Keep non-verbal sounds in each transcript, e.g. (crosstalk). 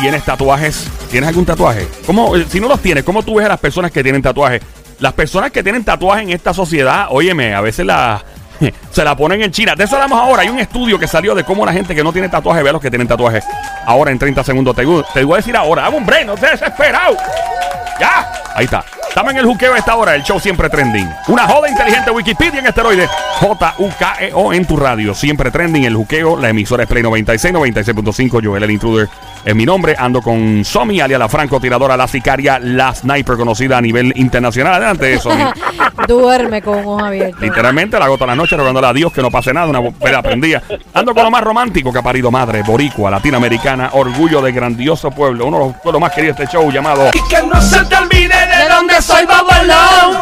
¿Tienes tatuajes? ¿Tienes algún tatuaje? ¿Cómo, eh, si no los tienes, ¿cómo tú ves a las personas que tienen tatuajes? Las personas que tienen tatuajes en esta sociedad, óyeme, a veces la, (laughs) se la ponen en China. De eso hablamos ahora. Hay un estudio que salió de cómo la gente que no tiene tatuaje ve a los que tienen tatuajes. Ahora en 30 segundos. Te, te voy a decir ahora. Hago un break, no estés desesperado. Ya. Ahí está. Estamos en el juqueo a esta hora, el show siempre trending. Una joda inteligente Wikipedia en esteroide. J-U-K-E-O en tu radio. Siempre trending, el juqueo. La emisora es Play 96, 96.5. Joel el Intruder es mi nombre. Ando con Somi, alia la francotiradora, la sicaria, la sniper conocida a nivel internacional. Adelante, Somi. (laughs) Duerme con ojos abiertos. Literalmente la gota la noche rogándole a Dios que no pase nada. Una pera prendida. Ando con lo más romántico que ha parido madre, boricua, latinoamericana, orgullo de grandioso pueblo. Uno de los pueblos más queridos de este show llamado. Y que no se te olvide de dónde soy babalón.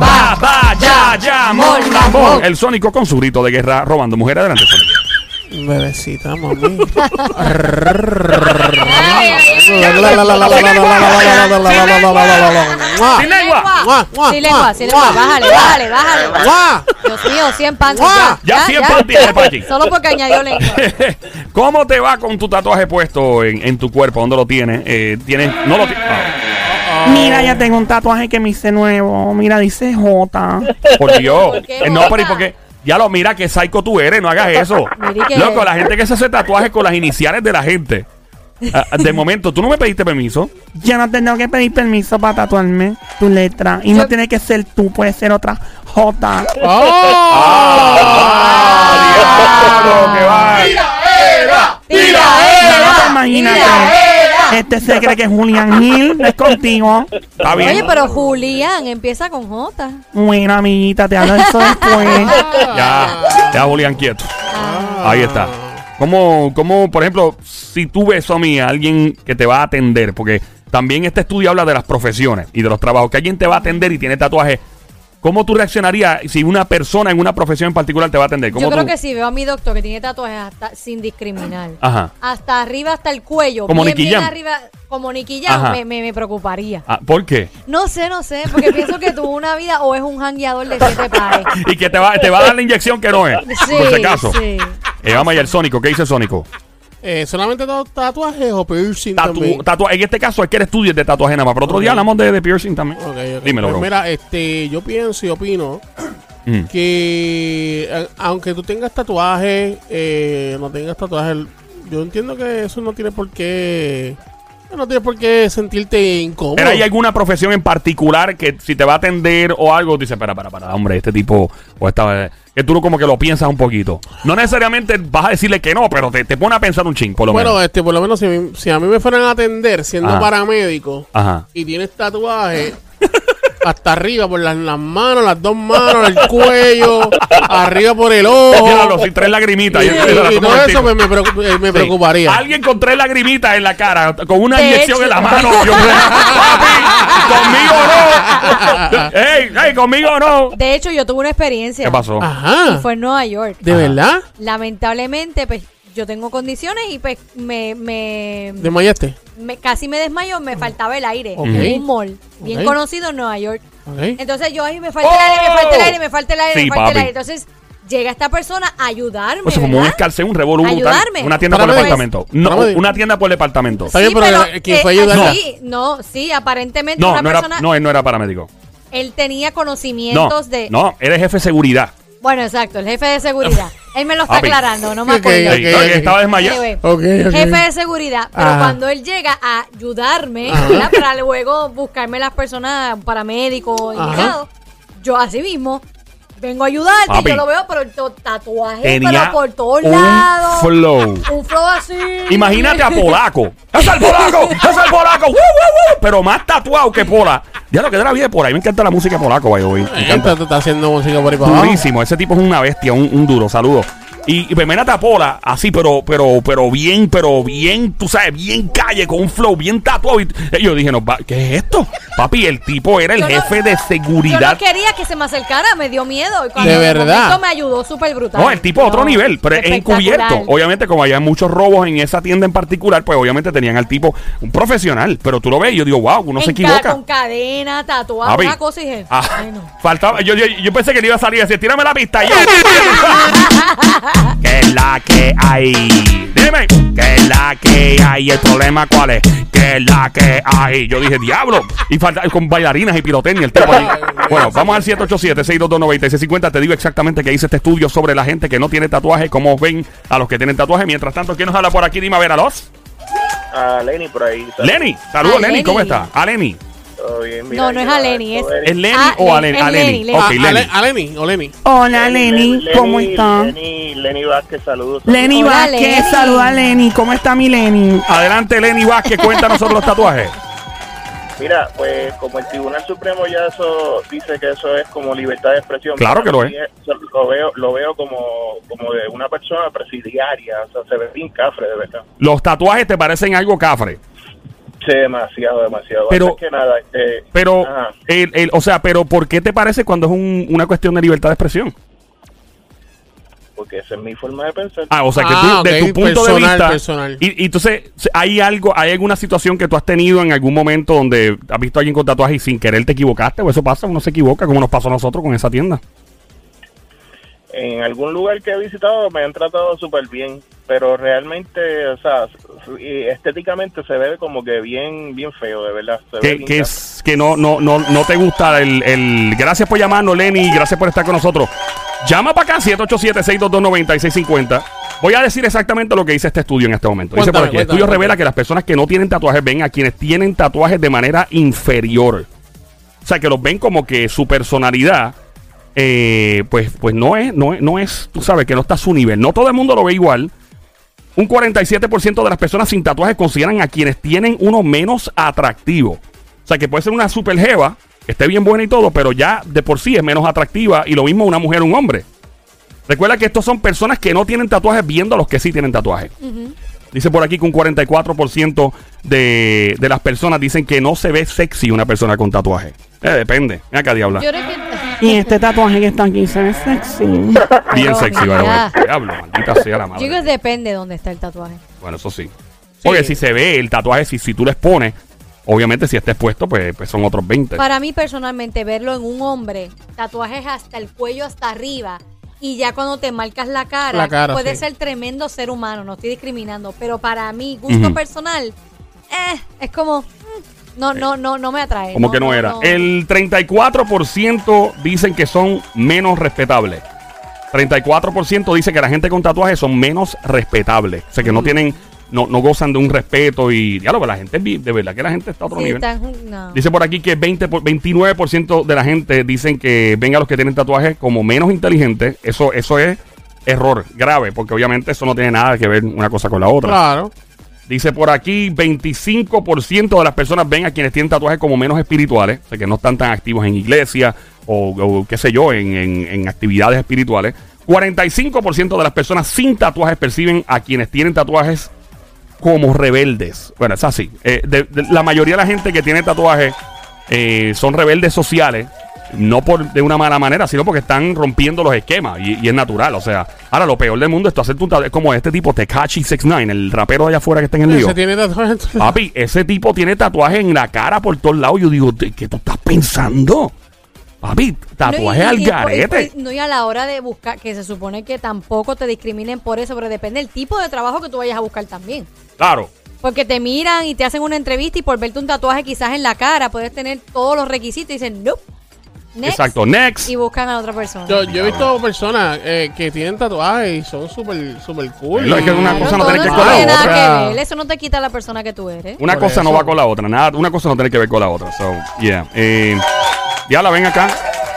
Va, va, ya, ya, mon. El Sónico con su grito de guerra robando mujeres. Adelante, Sónico. Bebecita, mami. (laughs) Sin lengua. Sin lengua, sin lengua. Bájale, bájale, bájale. Dios mío, 100 panties. Ya 100 panties, Pachi. (laughs) Solo porque añadió lengua. (laughs) ¿Cómo te va con tu tatuaje puesto en, en tu cuerpo? ¿Dónde lo tienes? Eh, ¿Tienes? No lo tienes. Mira, ya tengo un tatuaje que me hice nuevo. Mira, dice J. Por Dios. ¿Por qué Eh, no, pero ¿y por qué? Ya lo mira, que psycho tú eres, no hagas eso. (laughs) Loco, la gente que se hace tatuajes con las iniciales de la gente. Ah, de momento, ¿tú no me pediste permiso? Yo no tengo que pedir permiso para tatuarme tu letra. Y Yo- no tiene que ser tú, puede ser otra J. (laughs) ¡Ah! ¡Diablo, qué va! ¡Tira, No, imagínate. Este se cree que es Julián Gil, es contigo. Está bien. Oye, pero Julián empieza con J. Bueno, amiguita, te hablo de eso después. (laughs) Ya, ya, Julián, quieto. Ahí está. ¿Cómo, cómo, por ejemplo, si tú ves a mí, a alguien que te va a atender, porque también este estudio habla de las profesiones y de los trabajos, que alguien te va a atender y tiene tatuaje, ¿cómo tú reaccionarías si una persona en una profesión en particular te va a atender? ¿Cómo Yo creo tú- que si veo a mi doctor que tiene tatuajes hasta, sin discriminar. Ajá. Hasta arriba, hasta el cuello. Como bien, Nicky bien Jam. arriba, como Ajá. me, me, me preocuparía. Ah, ¿Por qué? No sé, no sé, porque pienso que tuvo una vida o es un jangueador de siete pares. (laughs) Y que te va, te va a dar la inyección que no es. Sí, por si acaso. sí. Eh, vamos allá, el Sónico. ¿Qué dice Sónico? Eh, ¿Solamente tatu- tatuajes o piercing Tatu, también? tatua- en este caso es que el estudio es de tatuaje nada más. Pero otro día hablamos de, de piercing también. Ok, ok. Dímelo, Pues bro. mira, este, yo pienso y opino (clears throat) Mm. que eh, aunque tú tengas tatuajes, eh, no tengas tatuajes, yo entiendo que eso no tiene por qué, no tiene por qué sentirte incómodo. Pero hay alguna profesión en particular que si te va a atender o algo, dices, espera, para, para, hombre, este tipo, o esta, que tú como que lo piensas un poquito. No necesariamente vas a decirle que no, pero te, te pone a pensar un ching, por lo Bueno, menos. este, por lo menos si, si a mí me fueran a atender siendo Ajá. paramédico Ajá. y tienes tatuaje hasta arriba por las, las manos, las dos manos, el cuello, arriba por el ojo. (laughs) Diablo, sin tres lagrimitas. Y, yo- y todo eso me, me preocup- eh, me Sí. preocuparía. Alguien con tres lagrimitas en la cara, con una inyección en la mano. Yo, papi, conmigo no. (laughs) ey, ey, conmigo no. De hecho, yo tuve una experiencia. ¿Qué pasó? Y Ajá. fue en Nueva York. ¿De Ajá. verdad? Lamentablemente, pues yo tengo condiciones y pues me, me, ¿Desmayaste? me- casi me desmayo, me faltaba el aire en un mall bien conocido en Nueva York. Entonces yo ahí me falta el aire, me falta el aire, me falta el aire, Sí, me falta el aire. Entonces llega esta persona a ayudarme. Eso como un un revolú. Ayudarme. Una tienda por departamento. No, Paramédico. una tienda por departamento. Está bien, pero el que fue a eh, ayudarla. sí, no, sí, aparentemente No, una no era, no, él no era paramédico. él tenía No, conocimientos de... no, eres jefe de seguridad. Bueno, exacto, el jefe de seguridad. (laughs) Él me lo está Papi. aclarando, no me Ok, acuerdo. ok, estaba desmayado. Anyway, Ok, ok. Jefe de seguridad, pero Ajá. cuando él llega a ayudarme, para luego buscarme las personas, paramédicos, indicados, yo así mismo vengo a ayudarte, Papi. yo lo veo, pero el tatuaje, Tenía pero por todos un lados. flow. Un flow así. Imagínate a Polaco. ¡Es el Polaco! ¡Es el Polaco! ¡Woo, woo, woo! Pero más tatuado que Pola. Ya lo que de la vida de Pola. A mí me encanta la música Polaco, way. Me encanta. Está, está haciendo música por ahí para. Durísimo. Ese tipo es una bestia, un, un duro. Saludos. Y, y imagínate a Pola así, pero, pero, pero bien, pero bien, tú sabes, bien calle, con un flow bien tatuado. Y, y yo dije, no, ¿qué es esto? Papi, el tipo era el Yo no- jefe de Yo seguridad. no quería que se me acercara, me dio miedo. Y cuando De verdad. momento me ayudó súper brutal. No, el tipo a otro nivel, pero encubierto. Obviamente, como había muchos robos en esa tienda en particular, pues obviamente tenían al tipo un profesional. Pero tú lo ves y yo digo, wow, uno se En equivoca. Con cadena, tatuado, Papi. una cosa y dije, Ah, ay, no. faltaba, yo, yo, yo pensé que le iba a salir así, tírame la pista y yo. (laughs) hay. Dime, que es la que hay. El problema cuál es, que es la que hay. Yo dije, diablo. Y falta con bailarinas y pirotecnia el tipo ahí. (laughs) Bueno, vamos al 787-622-9650. Te digo exactamente qué dice este estudio sobre la gente que no tiene tatuaje, cómo ven a los que tienen tatuaje. Mientras tanto, ¿quién nos habla por aquí? Dime a ver a los. a Lenny por ahí. ¿sabes? Lenny, saludos Lenny, ¿cómo está? A Lenny. Todo bien, mira, No, no es mira, a Lenny, esto es- ¿Es Lenny Ah, o a Len- Lenny? es A Lenny. Lenny, Lenny. Ok, Ah, Lenny. Ale- a Lenny, o Lenny. Hola Lenny, ¿cómo Lenny, está? Lenny, Lenny Vázquez, saludos. Lenny Hola, Vázquez, Lenny. saluda a Lenny, ¿cómo está mi Lenny? Adelante, Lenny Vázquez, cuéntanos sobre los tatuajes. Mira, pues como el Tribunal Supremo ya eso dice que eso es como libertad de expresión. Claro que lo mí Lo veo, lo veo como, como de una persona presidiaria, o sea, se ve bien cafre, de verdad. Los tatuajes te parecen algo cafre. Sí, demasiado, demasiado. Pero- Antes que nada, este, Pero, el, el- o sea, pero ¿por qué te parece cuando es un- una cuestión de libertad de expresión? porque esa es mi forma de pensar. Ah, o sea, que Ah, tú, de tu punto de vista. personal. Y, y entonces, ¿hay algo, hay alguna situación que tú has tenido en algún momento donde has visto a alguien con tatuaje y sin querer te equivocaste? ¿O eso pasa? Uno se equivoca, como nos pasó a nosotros con esa tienda. En algún lugar que he visitado me han tratado súper bien, pero realmente, o sea, estéticamente se ve como que bien, bien feo, de verdad. Se ve Que, que cafre. es que no, no, no, no te gusta el, el- Gracias por llamarnos, Lenny. Gracias por estar con nosotros. Llama para acá, 787-622-9650. Voy a decir exactamente lo que dice este estudio en este momento. Dice por Cuéntame, aquí, el cuéntame, estudio revela que las personas que no tienen tatuajes ven a quienes tienen tatuajes de manera inferior. O sea, que los ven como que su personalidad, eh, pues, pues no es, no es, no es, tú sabes, que no está a su nivel. No todo el mundo lo ve igual. Un 47% de las personas sin tatuajes consideran a quienes tienen uno menos atractivo. O sea, que puede ser una super jeva, que esté bien buena y todo, pero ya de por sí es menos atractiva. Y lo mismo una mujer o un hombre. Recuerda que estos son personas que no tienen tatuajes viendo a los que sí tienen tatuajes. Dice por aquí que un 44% de, de las personas dicen que no se ve sexy una persona con tatuaje. Eh, depende. Mira acá, diabla. Yo creo que. Y este tatuaje que está aquí se ve sexy. Bien Pero sexy, vaya, vaya. Diablo, maldita sea la Yo creo madre. que depende de dónde está el tatuaje. Bueno, eso sí. Porque si se ve el tatuaje, si, si tú lo expones, obviamente si está expuesto, pues, pues son otros 20. Para mí, personalmente, verlo en un hombre, tatuajes hasta el cuello, hasta arriba, y ya cuando te marcas la cara, La cara, puede sí. ser tremendo ser humano, no estoy discriminando, pero para mí, gusto personal, eh, es como, mm, no, no, no, no me atrae. Como que no era. El 34% dicen que son menos respetables. 34% dice que la gente con tatuajes son menos respetables. O sea, que no tienen, no, no gozan de un respeto y, diablo, pero la gente, de verdad que la gente está a otro Sí, nivel. está no. Dice por aquí que 20 por- 29% de la gente dicen que ven a los que tienen tatuajes como menos inteligentes. Eso, eso es error grave, porque obviamente eso no tiene nada que ver una cosa con la otra. Claro. Dice por aquí, 25% de las personas ven a quienes tienen tatuajes como menos espirituales, o sea, que no están tan activos en iglesia o, qué sé yo, en, en- actividades espirituales. 45% de las personas sin tatuajes perciben a quienes tienen tatuajes como rebeldes. Bueno, es así. Eh, la mayoría de la gente que tiene tatuajes eh, son rebeldes sociales, no por de una mala manera, sino porque están rompiendo los esquemas y, y es natural. O sea, ahora lo peor del mundo es tú hacer tu tatuaje. Es como este tipo, Tekashi 69, el rapero de allá afuera que está en el lío. Se tiene tatuaje. Papi, ese tipo tiene tatuajes en la cara por todos lados. Yo digo, ¿de ¿qué tú estás pensando? Papi, tatuaje No, y- al y- garete. y- no, y a la hora de buscar, que se supone que tampoco te discriminen por eso, pero depende del tipo de trabajo que tú vayas a buscar también. Claro. Porque te miran y te hacen una entrevista y por verte un tatuaje quizás en la cara puedes tener todos los requisitos y dicen, no. Next, Exacto. Next. Y buscan a otra persona. Yo, yo he visto personas eh, que tienen tatuajes y son súper super cool. Es que una Claro, cosa no todo tiene que ver eso con la tiene nada otra. que ver. Eso no te quita la persona que tú eres. Una Por cosa no eso. va con la otra. Nada, una cosa no tiene que ver con la otra. So, yeah. Eh, ya la ven acá.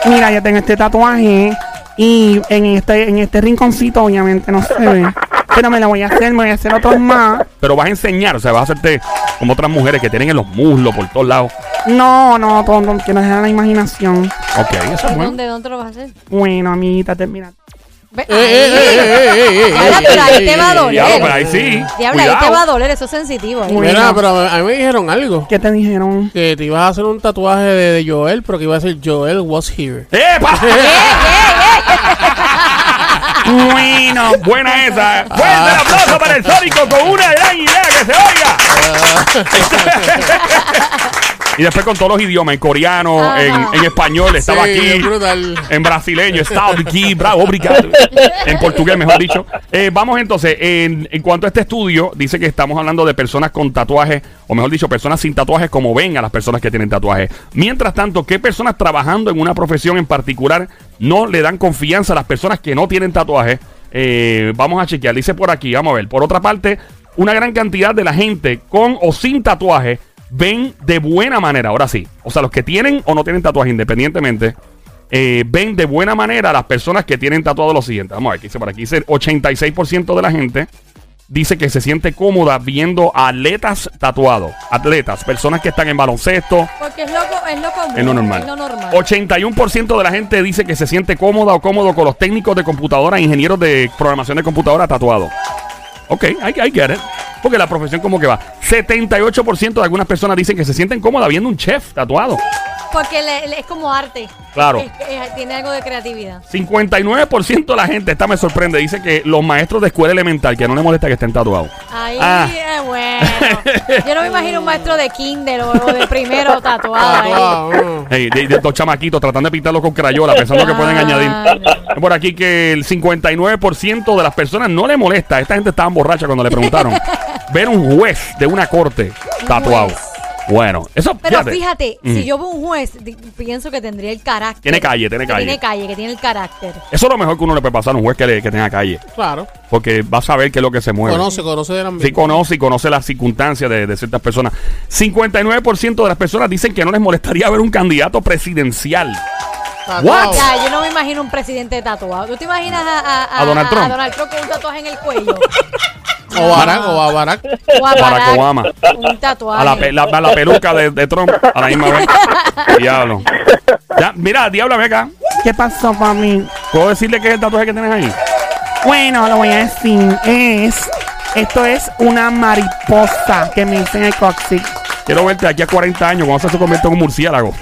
Mira, yo tengo este tatuaje y en este, en este rinconcito obviamente no se ve. Pero me lo voy a hacer, me voy a hacer otros más. Pero vas a enseñar, o sea, vas a hacerte como otras mujeres que tienen en los muslos por todos lados. No, no, todo, no quiero dejar la imaginación. Ok, eso es bueno. ¿Dónde, ¿Dónde lo vas a hacer? Bueno, amiguita, te- mira. Ve- Eh, eh, eh, eh, eh, eh, eh, pero ahí eh, te va a eh, doler. Diablo, pero ahí sí. Diabla, ahí te Cuidado. va a doler, eso es sensitivo. ahí. Mira, pero a mí me dijeron algo. ¿Qué te dijeron? Que te ibas a hacer un tatuaje de, de Joel, pero que iba a decir Joel was here. ¡Epa! (laughs) (laughs) Bueno. Buena esa. Fuerte el aplauso para el Sónico con una gran idea que se oiga. (laughs) y después con todos los idiomas, en coreano, en, en español, estaba Sí, aquí. En brasileño, estaba aquí, bravo, obrigado. En portugués, mejor dicho. Eh, vamos entonces, en, en cuanto a este estudio, dice que estamos hablando de personas con tatuajes, o mejor dicho, personas sin tatuajes, como ven a las personas que tienen tatuajes. Mientras tanto, ¿qué personas trabajando en una profesión en particular no le dan confianza a las personas que no tienen tatuajes? Eh, vamos a chequear, dice por aquí, vamos a ver. Por otra parte, una gran cantidad de la gente con o sin tatuaje ven de buena manera, ahora sí. O sea, los que tienen o no tienen tatuaje independientemente, eh, ven de buena manera a las personas que tienen tatuado lo siguiente. Vamos a ver, ¿qué dice por aquí? Dice 86% de la gente dice que se siente cómoda viendo atletas tatuados. Atletas, personas que están en baloncesto. Porque es lo, es lo común. Es lo normal. Es lo normal. 81% de la gente dice que se siente cómoda o cómodo con los técnicos de computadora, ingenieros de programación de computadora tatuados. Ok, I, I get it. Porque la profesión como que va. 78% de algunas personas dicen que se sienten cómodas viendo un chef tatuado. Porque le- le- es como arte. Claro. Es- es- tiene algo de creatividad. 59% de la gente, esta me sorprende, dice que los maestros de escuela elemental, que no les molesta que estén tatuados. Ahí Ah. es bueno. Yo no me imagino un maestro de kinder o, o de primero (laughs) tatuado mm. Hey, de, de estos chamaquitos tratando de pintarlo con crayola, pensando que pueden Ah, añadir. no. Por aquí que el 59% de las personas no le molesta, esta gente estaba borracha cuando le preguntaron, (laughs) ver un juez de una corte tatuado. juez. Bueno, eso Pero fíjate, Mm. si yo veo un juez, di- pienso que tendría el carácter. Tiene calle, tiene que calle. Tiene calle, que tiene el carácter. Eso es lo mejor que uno le puede pasar a un juez que, le- que tenga calle. Claro. Porque va a saber qué es lo que se mueve. Conoce, conoce del ambiente. Sí conoce y conoce las circunstancias de, de ciertas personas. 59% de las personas dicen que no les molestaría ver un candidato presidencial. Tatuado. What? Ya, yo no me imagino un presidente tatuado. ¿Tú te imaginas a, a, A Donald Trump. A Donald Trump con un tatuaje en el cuello? (laughs) O Barack, o a Barack. O a Barack Barack, Obama. Un tatuaje. A la, pe- la- a la peluca de, de Trump a la misma vez. (laughs) Diablo. Ya, mira, diablo, ven acá. ¿Qué pasó, mí? ¿Puedo decirle qué es el tatuaje que tienes ahí? Bueno, lo voy a decir. Es. Esto es una mariposa que me hice en el coxis. Quiero verte aquí a 40 años cuando se convierte en un murciélago.